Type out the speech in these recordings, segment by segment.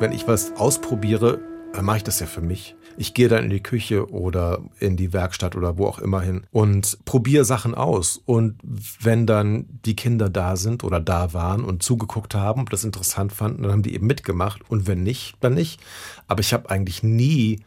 wenn ich was ausprobiere, dann mache ich das ja für mich. Ich gehe dann in die Küche oder in die Werkstatt oder wo auch immer hin und probiere Sachen aus. Und wenn dann die Kinder da sind oder da waren und zugeguckt haben und das interessant fanden, dann haben die eben mitgemacht. Und wenn nicht, dann nicht. Aber ich habe eigentlich nie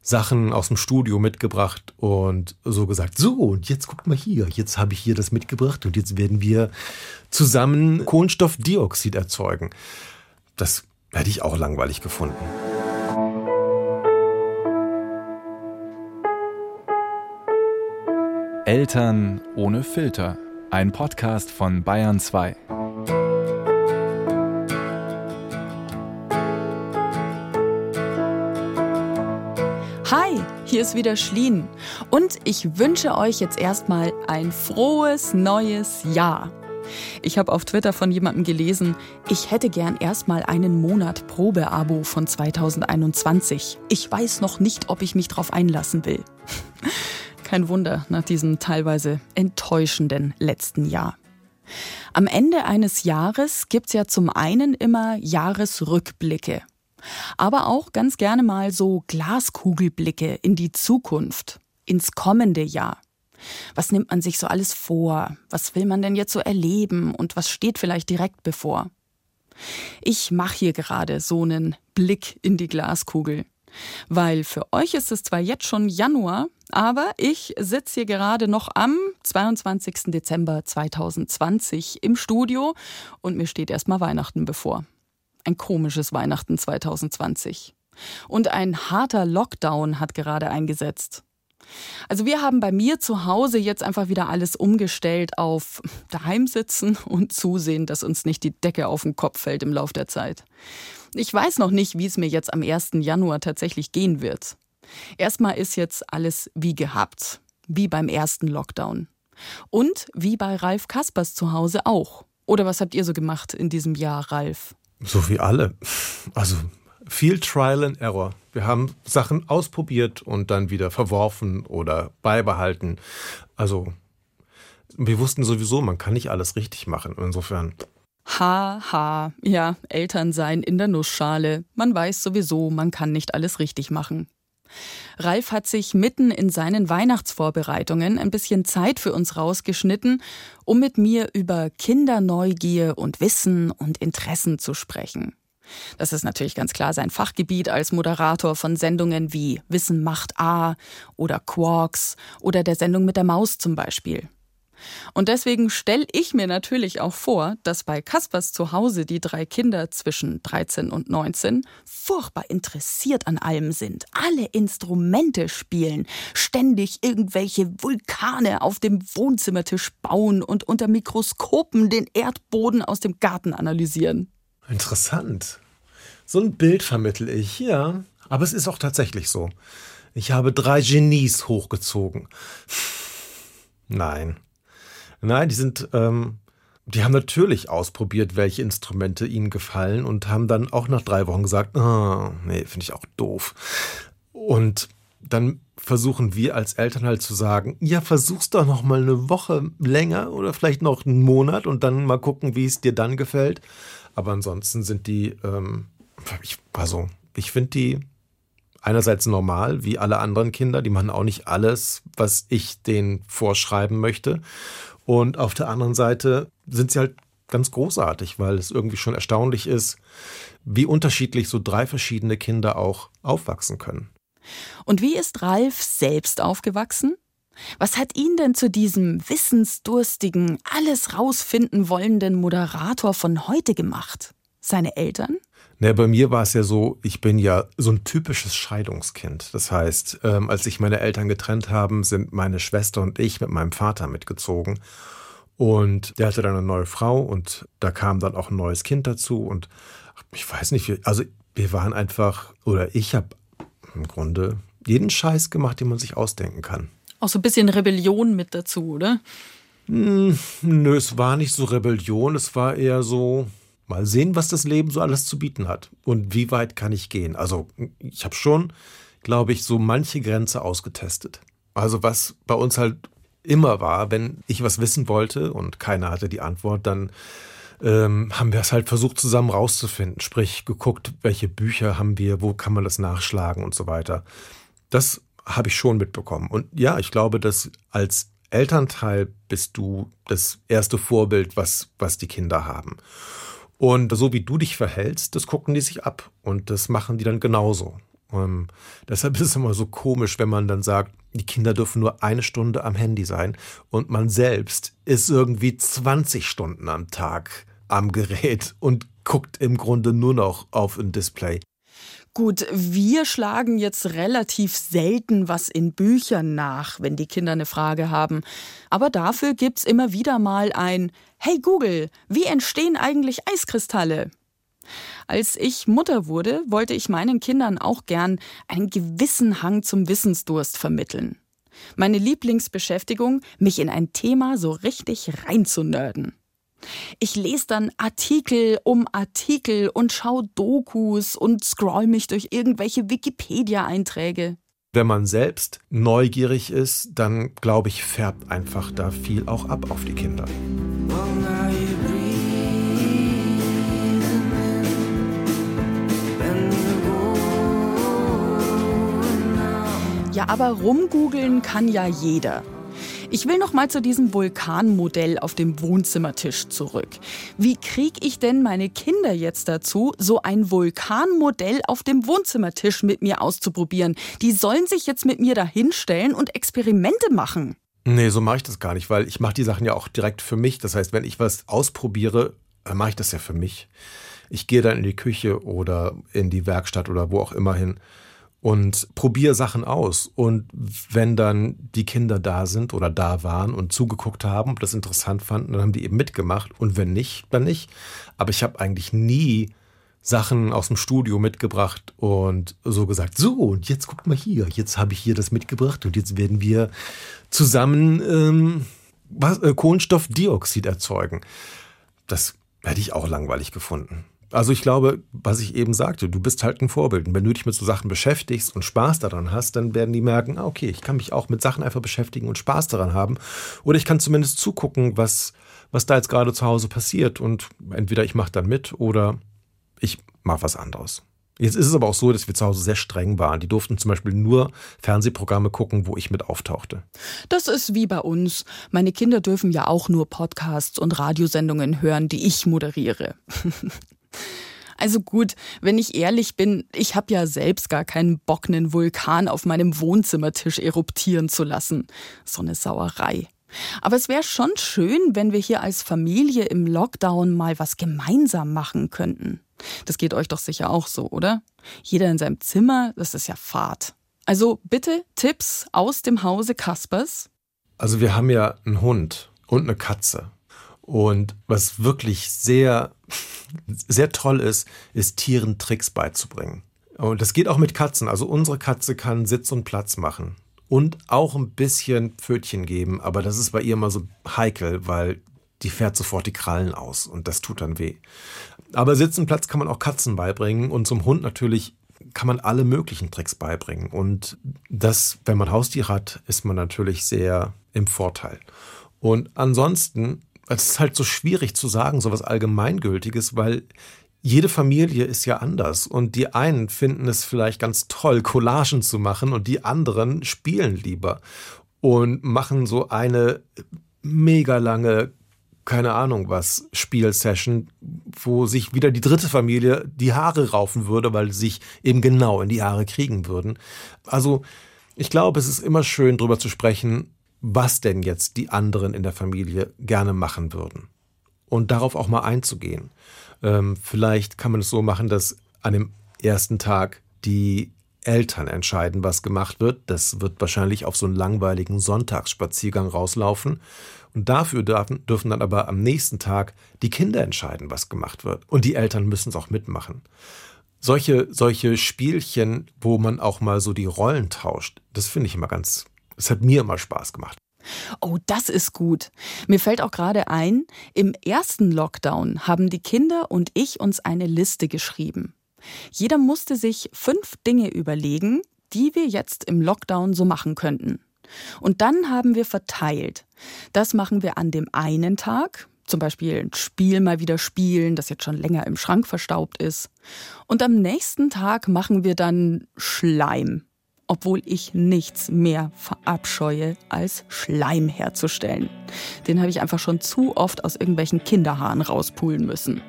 Sachen aus dem Studio mitgebracht und so gesagt, so, und jetzt guck mal hier, jetzt habe ich hier das mitgebracht und jetzt werden wir zusammen Kohlenstoffdioxid erzeugen. Das hätte ich auch langweilig gefunden. Eltern ohne Filter. Ein Podcast von Bayern 2. Hi, hier ist wieder Schlien und ich wünsche euch jetzt erstmal ein frohes neues Jahr. Ich habe auf Twitter von jemandem gelesen, ich hätte gern erstmal einen Monat Probeabo von 2021. Ich weiß noch nicht, ob ich mich drauf einlassen will. Kein Wunder nach diesem teilweise enttäuschenden letzten Jahr. Am Ende eines Jahres gibt's ja zum einen immer Jahresrückblicke, aber auch ganz gerne mal so Glaskugelblicke in die Zukunft, ins kommende Jahr. Was nimmt man sich so alles vor? Was will man denn jetzt so erleben? Und was steht vielleicht direkt bevor? Ich mache hier gerade so einen Blick in die Glaskugel. Weil für euch ist es zwar jetzt schon Januar, aber ich sitze hier gerade noch am 22. Dezember 2020 im Studio und mir steht erstmal Weihnachten bevor. Ein komisches Weihnachten 2020. Und ein harter Lockdown hat gerade eingesetzt. Also wir haben bei mir zu Hause jetzt einfach wieder alles umgestellt auf daheim sitzen und zusehen, dass uns nicht die Decke auf den Kopf fällt im Lauf der Zeit. Ich weiß noch nicht, wie es mir jetzt am 1. Januar tatsächlich gehen wird. Erstmal ist jetzt alles wie gehabt, wie beim ersten Lockdown. Und wie bei Ralf Kaspers zu Hause auch. Oder was habt ihr so gemacht in diesem Jahr, Ralf? So wie alle. Also viel Trial and Error. Wir haben Sachen ausprobiert und dann wieder verworfen oder beibehalten. Also wir wussten sowieso, man kann nicht alles richtig machen. Insofern. Ha, ha. Ja, Eltern sein in der Nussschale. Man weiß sowieso, man kann nicht alles richtig machen. Ralf hat sich mitten in seinen Weihnachtsvorbereitungen ein bisschen Zeit für uns rausgeschnitten, um mit mir über Kinderneugier und Wissen und Interessen zu sprechen. Das ist natürlich ganz klar sein Fachgebiet als Moderator von Sendungen wie Wissen macht A oder Quarks oder der Sendung mit der Maus zum Beispiel. Und deswegen stelle ich mir natürlich auch vor, dass bei Kaspers zu Hause die drei Kinder zwischen 13 und 19 furchtbar interessiert an allem sind, alle Instrumente spielen, ständig irgendwelche Vulkane auf dem Wohnzimmertisch bauen und unter Mikroskopen den Erdboden aus dem Garten analysieren. Interessant. So ein Bild vermittel ich, ja. Aber es ist auch tatsächlich so. Ich habe drei Genies hochgezogen. Nein. Nein, die sind, ähm, die haben natürlich ausprobiert, welche Instrumente ihnen gefallen und haben dann auch nach drei Wochen gesagt, oh, nee, finde ich auch doof. Und dann versuchen wir als Eltern halt zu sagen, ja, versuch's doch noch mal eine Woche länger oder vielleicht noch einen Monat und dann mal gucken, wie es dir dann gefällt. Aber ansonsten sind die, ähm, ich, also ich finde die einerseits normal, wie alle anderen Kinder. Die machen auch nicht alles, was ich denen vorschreiben möchte. Und auf der anderen Seite sind sie halt ganz großartig, weil es irgendwie schon erstaunlich ist, wie unterschiedlich so drei verschiedene Kinder auch aufwachsen können. Und wie ist Ralf selbst aufgewachsen? Was hat ihn denn zu diesem wissensdurstigen, alles rausfinden wollenden Moderator von heute gemacht? Seine Eltern? Na, bei mir war es ja so, ich bin ja so ein typisches Scheidungskind. Das heißt, ähm, als sich meine Eltern getrennt haben, sind meine Schwester und ich mit meinem Vater mitgezogen. Und der hatte dann eine neue Frau und da kam dann auch ein neues Kind dazu. Und ich weiß nicht, also wir waren einfach, oder ich habe im Grunde jeden Scheiß gemacht, den man sich ausdenken kann. Auch so ein bisschen Rebellion mit dazu, oder? Hm, nö, es war nicht so Rebellion, es war eher so, mal sehen, was das Leben so alles zu bieten hat und wie weit kann ich gehen. Also ich habe schon, glaube ich, so manche Grenze ausgetestet. Also was bei uns halt immer war, wenn ich was wissen wollte und keiner hatte die Antwort, dann ähm, haben wir es halt versucht zusammen rauszufinden. Sprich, geguckt, welche Bücher haben wir, wo kann man das nachschlagen und so weiter. Das habe ich schon mitbekommen. Und ja, ich glaube, dass als Elternteil bist du das erste Vorbild, was, was die Kinder haben. Und so wie du dich verhältst, das gucken die sich ab und das machen die dann genauso. Ähm, deshalb ist es immer so komisch, wenn man dann sagt, die Kinder dürfen nur eine Stunde am Handy sein und man selbst ist irgendwie 20 Stunden am Tag am Gerät und guckt im Grunde nur noch auf ein Display. Gut, wir schlagen jetzt relativ selten was in Büchern nach, wenn die Kinder eine Frage haben. Aber dafür gibt's immer wieder mal ein Hey Google, wie entstehen eigentlich Eiskristalle? Als ich Mutter wurde, wollte ich meinen Kindern auch gern einen gewissen Hang zum Wissensdurst vermitteln. Meine Lieblingsbeschäftigung, mich in ein Thema so richtig reinzunörden. Ich lese dann Artikel um Artikel und schaue Dokus und scroll mich durch irgendwelche Wikipedia-Einträge. Wenn man selbst neugierig ist, dann glaube ich, färbt einfach da viel auch ab auf die Kinder. Ja, aber rumgoogeln kann ja jeder. Ich will noch mal zu diesem Vulkanmodell auf dem Wohnzimmertisch zurück. Wie kriege ich denn meine Kinder jetzt dazu, so ein Vulkanmodell auf dem Wohnzimmertisch mit mir auszuprobieren? Die sollen sich jetzt mit mir dahinstellen und Experimente machen. Nee, so mache ich das gar nicht, weil ich mache die Sachen ja auch direkt für mich. Das heißt, wenn ich was ausprobiere, mache ich das ja für mich. Ich gehe dann in die Küche oder in die Werkstatt oder wo auch immer hin und probiere Sachen aus. Und wenn dann die Kinder da sind oder da waren und zugeguckt haben und das interessant fanden, dann haben die eben mitgemacht. Und wenn nicht, dann nicht. Aber ich habe eigentlich nie Sachen aus dem Studio mitgebracht und so gesagt, so, und jetzt guck mal hier, jetzt habe ich hier das mitgebracht und jetzt werden wir zusammen ähm, was, äh, Kohlenstoffdioxid erzeugen. Das hätte ich auch langweilig gefunden. Also ich glaube, was ich eben sagte, du bist halt ein Vorbild. Und wenn du dich mit so Sachen beschäftigst und Spaß daran hast, dann werden die merken, ah, okay, ich kann mich auch mit Sachen einfach beschäftigen und Spaß daran haben. Oder ich kann zumindest zugucken, was, was da jetzt gerade zu Hause passiert. Und entweder ich mache dann mit oder ich mache was anderes. Jetzt ist es aber auch so, dass wir zu Hause sehr streng waren. Die durften zum Beispiel nur Fernsehprogramme gucken, wo ich mit auftauchte. Das ist wie bei uns. Meine Kinder dürfen ja auch nur Podcasts und Radiosendungen hören, die ich moderiere. Also gut, wenn ich ehrlich bin, ich habe ja selbst gar keinen Bock, einen Vulkan auf meinem Wohnzimmertisch eruptieren zu lassen. So eine Sauerei. Aber es wäre schon schön, wenn wir hier als Familie im Lockdown mal was gemeinsam machen könnten. Das geht euch doch sicher auch so, oder? Jeder in seinem Zimmer, das ist ja Fahrt. Also bitte Tipps aus dem Hause Kaspers. Also wir haben ja einen Hund und eine Katze. Und was wirklich sehr, sehr toll ist, ist Tieren Tricks beizubringen. Und das geht auch mit Katzen. Also unsere Katze kann Sitz und Platz machen und auch ein bisschen Pfötchen geben, aber das ist bei ihr immer so heikel, weil die fährt sofort die Krallen aus und das tut dann weh. Aber Sitz und Platz kann man auch Katzen beibringen und zum Hund natürlich kann man alle möglichen Tricks beibringen. Und das, wenn man Haustier hat, ist man natürlich sehr im Vorteil. Und ansonsten es ist halt so schwierig zu sagen, so was Allgemeingültiges, weil jede Familie ist ja anders und die einen finden es vielleicht ganz toll, Collagen zu machen und die anderen spielen lieber und machen so eine mega lange, keine Ahnung was, Spielsession, wo sich wieder die dritte Familie die Haare raufen würde, weil sie sich eben genau in die Haare kriegen würden. Also ich glaube, es ist immer schön, darüber zu sprechen, was denn jetzt die anderen in der Familie gerne machen würden. Und darauf auch mal einzugehen. Ähm, vielleicht kann man es so machen, dass an dem ersten Tag die Eltern entscheiden, was gemacht wird. Das wird wahrscheinlich auf so einen langweiligen Sonntagsspaziergang rauslaufen. Und dafür dürfen, dann aber am nächsten Tag die Kinder entscheiden, was gemacht wird. Und die Eltern müssen es auch mitmachen. Solche, solche Spielchen, wo man auch mal so die Rollen tauscht, das finde ich immer ganz, es hat mir immer Spaß gemacht. Oh, das ist gut. Mir fällt auch gerade ein, im ersten Lockdown haben die Kinder und ich uns eine Liste geschrieben. Jeder musste sich fünf Dinge überlegen, die wir jetzt im Lockdown so machen könnten. Und dann haben wir verteilt. Das machen wir an dem einen Tag, zum Beispiel ein Spiel mal wieder spielen, das jetzt schon länger im Schrank verstaubt ist. Und am nächsten Tag machen wir dann Schleim, obwohl ich nichts mehr verabscheue, als Schleim herzustellen. Den habe ich einfach schon zu oft aus irgendwelchen Kinderhaaren rauspulen müssen.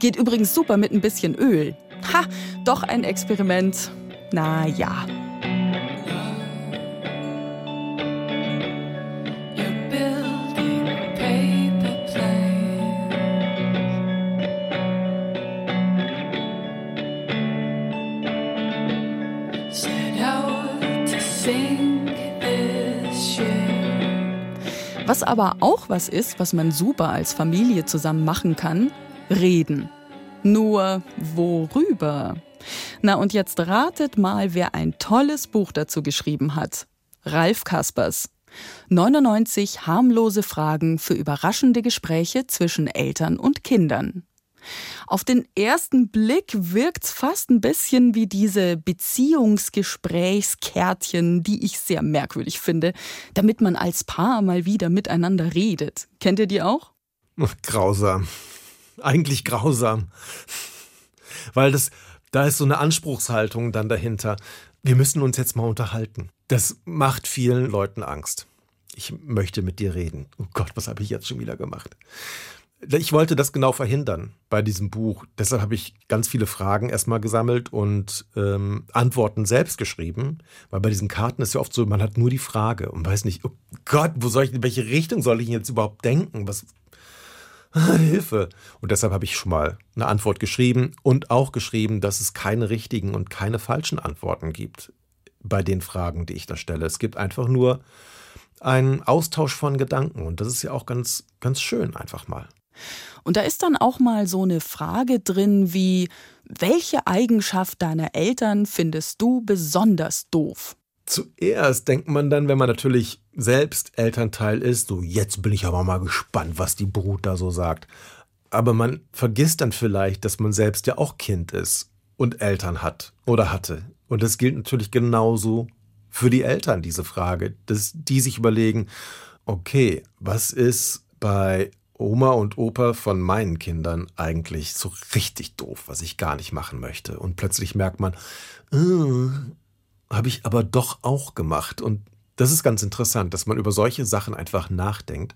Geht übrigens super mit ein bisschen Öl. Ha, doch ein Experiment. Na ja. Was aber auch was ist, was man super als Familie zusammen machen kann, reden. Nur worüber? Na und jetzt ratet mal, wer ein tolles Buch dazu geschrieben hat. Ralf Kaspers. 99 harmlose Fragen für überraschende Gespräche zwischen Eltern und Kindern. Auf den ersten Blick wirkt's fast ein bisschen wie diese Beziehungsgesprächskärtchen, die ich sehr merkwürdig finde, damit man als Paar mal wieder miteinander redet. Kennt ihr die auch? Grausam. Eigentlich grausam. Weil das, da ist so eine Anspruchshaltung dann dahinter. Wir müssen uns jetzt mal unterhalten. Das macht vielen Leuten Angst. Ich möchte mit dir reden. Oh Gott, was habe ich jetzt schon wieder gemacht? Ich wollte das genau verhindern bei diesem Buch. Deshalb habe ich ganz viele Fragen erstmal gesammelt und ähm, Antworten selbst geschrieben. Weil bei diesen Karten ist ja oft so, man hat nur die Frage und weiß nicht, oh Gott, wo soll ich, in welche Richtung soll ich jetzt überhaupt denken? Was, Hilfe. Und deshalb habe ich schon mal eine Antwort geschrieben und auch geschrieben, dass es keine richtigen und keine falschen Antworten gibt bei den Fragen, die ich da stelle. Es gibt einfach nur einen Austausch von Gedanken und das ist ja auch ganz, ganz schön einfach mal. Und da ist dann auch mal so eine Frage drin wie, welche Eigenschaft deiner Eltern findest du besonders doof? Zuerst denkt man dann, wenn man natürlich selbst Elternteil ist, so jetzt bin ich aber mal gespannt, was die Brut da so sagt. Aber man vergisst dann vielleicht, dass man selbst ja auch Kind ist und Eltern hat oder hatte. Und das gilt natürlich genauso für die Eltern, diese Frage, dass die sich überlegen, okay, was ist bei Oma und Opa von meinen Kindern eigentlich so richtig doof, was ich gar nicht machen möchte. Und plötzlich merkt man, äh, habe ich aber doch auch gemacht. Und das ist ganz interessant, dass man über solche Sachen einfach nachdenkt.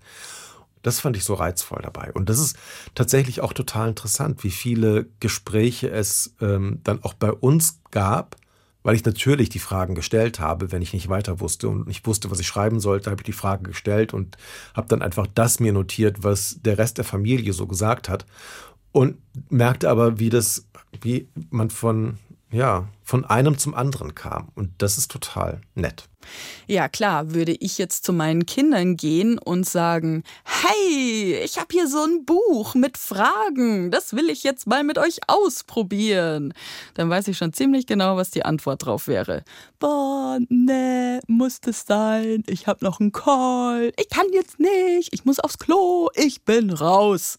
Das fand ich so reizvoll dabei. Und das ist tatsächlich auch total interessant, wie viele Gespräche es ähm, dann auch bei uns gab, weil ich natürlich die Fragen gestellt habe, wenn ich nicht weiter wusste und nicht wusste, was ich schreiben sollte, habe ich die Frage gestellt und habe dann einfach das mir notiert, was der Rest der Familie so gesagt hat und merkte aber, wie das, wie man von ja, von einem zum anderen kam. Und das ist total nett. Ja, klar, würde ich jetzt zu meinen Kindern gehen und sagen, hey, ich habe hier so ein Buch mit Fragen, das will ich jetzt mal mit euch ausprobieren. Dann weiß ich schon ziemlich genau, was die Antwort drauf wäre. Boah, nee, muss das sein, ich habe noch einen Call, ich kann jetzt nicht, ich muss aufs Klo, ich bin raus.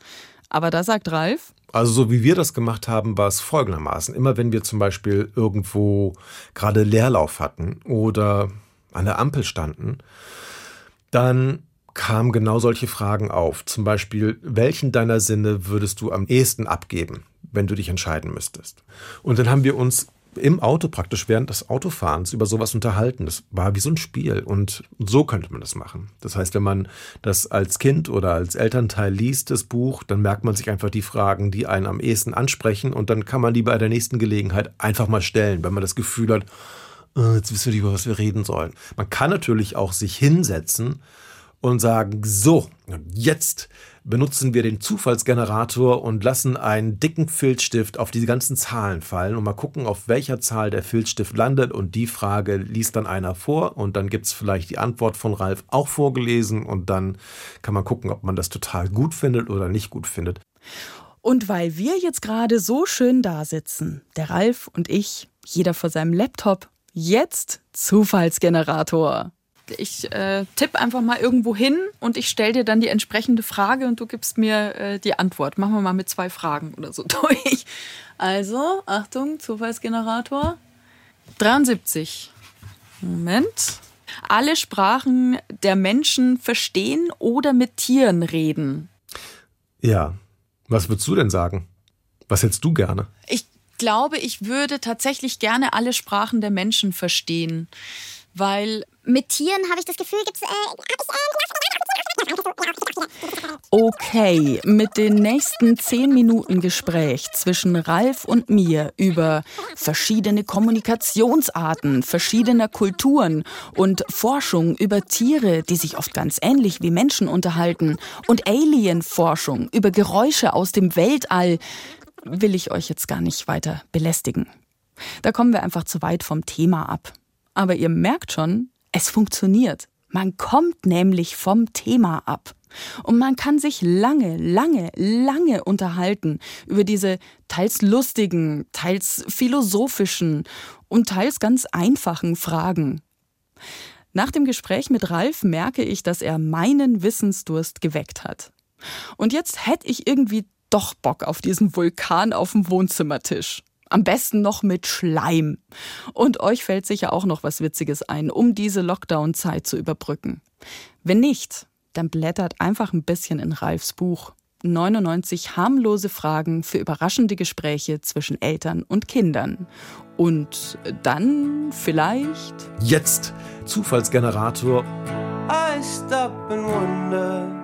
Aber da sagt Ralf, also so wie wir das gemacht haben, war es folgendermaßen. Immer wenn wir zum Beispiel irgendwo gerade Leerlauf hatten oder an der Ampel standen, dann kamen genau solche Fragen auf. Zum Beispiel, welchen deiner Sinne würdest du am ehesten abgeben, wenn du dich entscheiden müsstest? Und dann haben wir uns im Auto praktisch während des Autofahrens über sowas unterhalten. Das war wie so ein Spiel und so könnte man das machen. Das heißt, wenn man das als Kind oder als Elternteil liest, das Buch, dann merkt man sich einfach die Fragen, die einen am ehesten ansprechen und dann kann man die bei der nächsten Gelegenheit einfach mal stellen, wenn man das Gefühl hat, oh, jetzt wissen wir nicht, über was wir reden sollen. Man kann natürlich auch sich hinsetzen und sagen, so, jetzt benutzen wir den Zufallsgenerator und lassen einen dicken Filzstift auf diese ganzen Zahlen fallen und mal gucken, auf welcher Zahl der Filzstift landet und die Frage liest dann einer vor und dann gibt es vielleicht die Antwort von Ralf auch vorgelesen und dann kann man gucken, ob man das total gut findet oder nicht gut findet. Und weil wir jetzt gerade so schön da sitzen, der Ralf und ich, jeder vor seinem Laptop, jetzt Zufallsgenerator ich äh, tippe einfach mal irgendwo hin und ich stelle dir dann die entsprechende Frage und du gibst mir äh, die Antwort. Machen wir mal mit zwei Fragen oder so durch. Also, Achtung, Zufallsgenerator. 73. Moment. Alle Sprachen der Menschen verstehen oder mit Tieren reden. Ja. Was würdest du denn sagen? Was hättest du gerne? Ich glaube, ich würde tatsächlich gerne alle Sprachen der Menschen verstehen, weil mit Tieren habe ich das Gefühl, gibt es. Äh, Okay, mit den nächsten zehn Minuten Gespräch zwischen Ralf und mir über verschiedene Kommunikationsarten verschiedener Kulturen und Forschung über Tiere, die sich oft ganz ähnlich wie Menschen unterhalten und Alien-Forschung über Geräusche aus dem Weltall will ich euch jetzt gar nicht weiter belästigen. Da kommen wir einfach zu weit vom Thema ab. Aber ihr merkt schon, es funktioniert. Man kommt nämlich vom Thema ab. Und man kann sich lange, lange, lange unterhalten über diese teils lustigen, teils philosophischen und teils ganz einfachen Fragen. Nach dem Gespräch mit Ralf merke ich, dass er meinen Wissensdurst geweckt hat. Und jetzt hätte ich irgendwie doch Bock auf diesen Vulkan auf dem Wohnzimmertisch. Am besten noch mit Schleim. Und euch fällt sicher auch noch was Witziges ein, um diese Lockdown-Zeit zu überbrücken. Wenn nicht, dann blättert einfach ein bisschen in Ralfs Buch. 99 harmlose Fragen für überraschende Gespräche zwischen Eltern und Kindern. Und dann vielleicht. Jetzt Zufallsgenerator. I stop and wonder.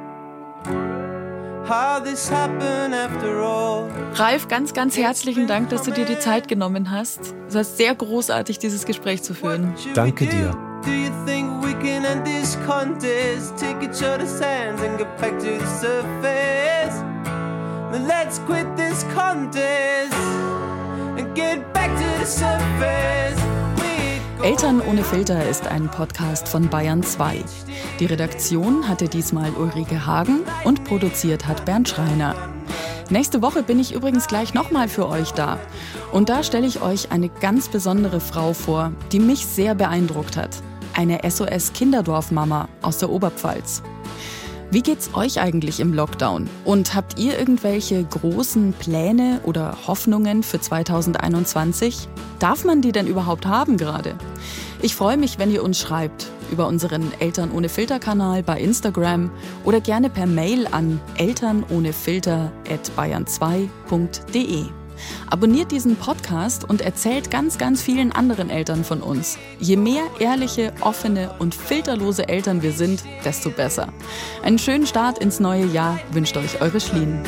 Ralf, ganz, ganz herzlichen Dank, dass du dir die Zeit genommen hast. Es war sehr großartig, dieses Gespräch zu führen. Danke dir. Do you think we can end this contest? Take each other's hands and get back to the surface. Then let's quit this contest and get back to the surface. Eltern ohne Filter ist ein Podcast von Bayern 2. Die Redaktion hatte diesmal Ulrike Hagen und produziert hat Bernd Schreiner. Nächste Woche bin ich übrigens gleich nochmal für euch da. Und da stelle ich euch eine ganz besondere Frau vor, die mich sehr beeindruckt hat. Eine SOS-Kinderdorfmama aus der Oberpfalz. Wie geht's euch eigentlich im Lockdown? Und habt ihr irgendwelche großen Pläne oder Hoffnungen für 2021? Darf man die denn überhaupt haben gerade? Ich freue mich, wenn ihr uns schreibt über unseren Eltern ohne Filter Kanal bei Instagram oder gerne per Mail an elternohnefilter@bayern2.de. Abonniert diesen Podcast und erzählt ganz, ganz vielen anderen Eltern von uns. Je mehr ehrliche, offene und filterlose Eltern wir sind, desto besser. Einen schönen Start ins neue Jahr wünscht euch eure Schlien.